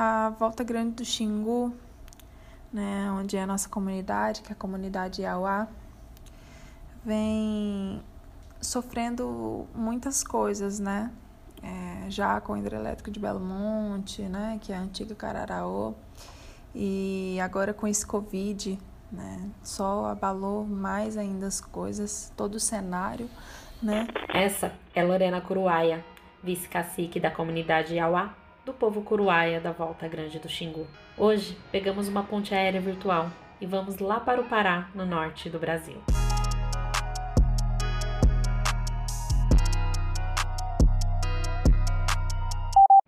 a Volta Grande do Xingu, né, onde é a nossa comunidade, que é a comunidade Iauá, vem sofrendo muitas coisas, né? É, já com o hidrelétrico de Belo Monte, né, que é a antiga Cararaô, e agora com esse Covid, né, só abalou mais ainda as coisas, todo o cenário, né? Essa é Lorena Curuaia, vice-cacique da comunidade Iauá, do povo Curuaia da Volta Grande do Xingu. Hoje, pegamos uma ponte aérea virtual e vamos lá para o Pará, no norte do Brasil.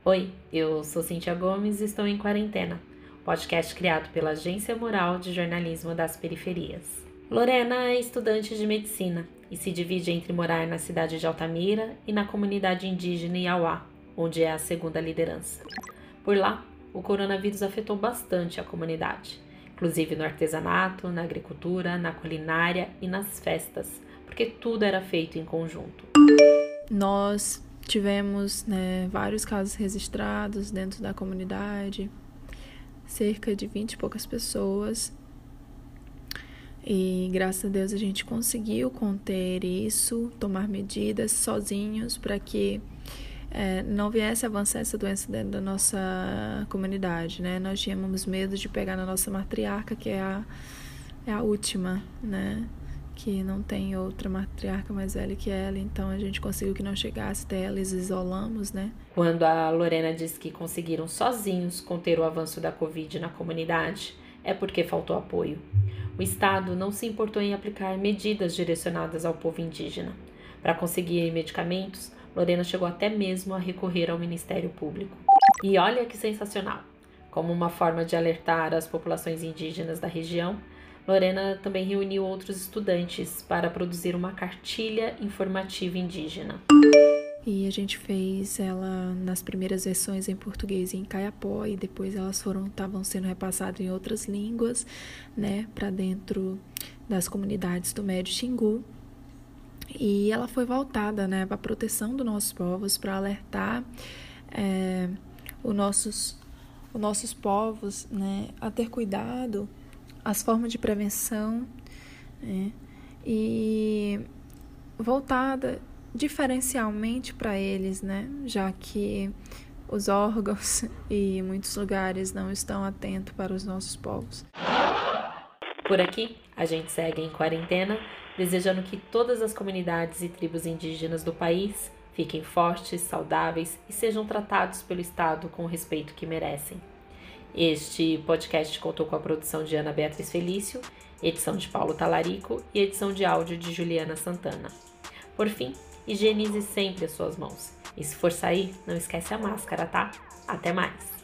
Oi, eu sou Cintia Gomes e estou em quarentena, podcast criado pela Agência Mural de Jornalismo das Periferias. Lorena é estudante de medicina e se divide entre morar na cidade de Altamira e na comunidade indígena Iauá, onde é a segunda liderança. Por lá, o coronavírus afetou bastante a comunidade, inclusive no artesanato, na agricultura, na culinária e nas festas, porque tudo era feito em conjunto. Nós Tivemos né, vários casos registrados dentro da comunidade, cerca de 20 e poucas pessoas. E graças a Deus a gente conseguiu conter isso, tomar medidas sozinhos para que é, não viesse avançar essa doença dentro da nossa comunidade, né? Nós tínhamos medo de pegar na nossa matriarca, que é a, é a última, né? que não tem outra matriarca mais velha que ela, então a gente conseguiu que não chegasse até ela, isolamos, né? Quando a Lorena diz que conseguiram sozinhos conter o avanço da Covid na comunidade, é porque faltou apoio. O Estado não se importou em aplicar medidas direcionadas ao povo indígena. Para conseguir medicamentos, Lorena chegou até mesmo a recorrer ao Ministério Público. E olha que sensacional! Como uma forma de alertar as populações indígenas da região, Lorena também reuniu outros estudantes para produzir uma cartilha informativa indígena. E a gente fez ela nas primeiras versões em português e em caiapó e depois elas foram estavam sendo repassadas em outras línguas, né, para dentro das comunidades do Médio Xingu. E ela foi voltada, né, para a proteção dos nossos povos, para alertar é, os nossos os nossos povos, né, a ter cuidado as formas de prevenção né, e voltada diferencialmente para eles, né, já que os órgãos e muitos lugares não estão atentos para os nossos povos. Por aqui, a gente segue em quarentena, desejando que todas as comunidades e tribos indígenas do país fiquem fortes, saudáveis e sejam tratados pelo Estado com o respeito que merecem. Este podcast contou com a produção de Ana Beatriz Felício, edição de Paulo Talarico e edição de áudio de Juliana Santana. Por fim, higienize sempre as suas mãos. E se for sair, não esquece a máscara, tá? Até mais!